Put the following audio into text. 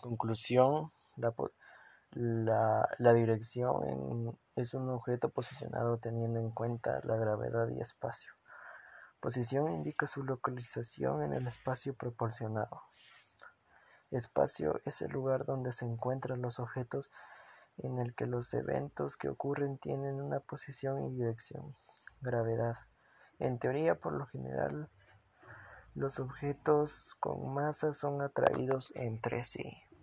conclusión, la, la dirección es un objeto posicionado teniendo en cuenta la gravedad y espacio. Posición indica su localización en el espacio proporcionado. Espacio es el lugar donde se encuentran los objetos en el que los eventos que ocurren tienen una posición y dirección. Gravedad. En teoría, por lo general, los objetos con masa son atraídos entre sí.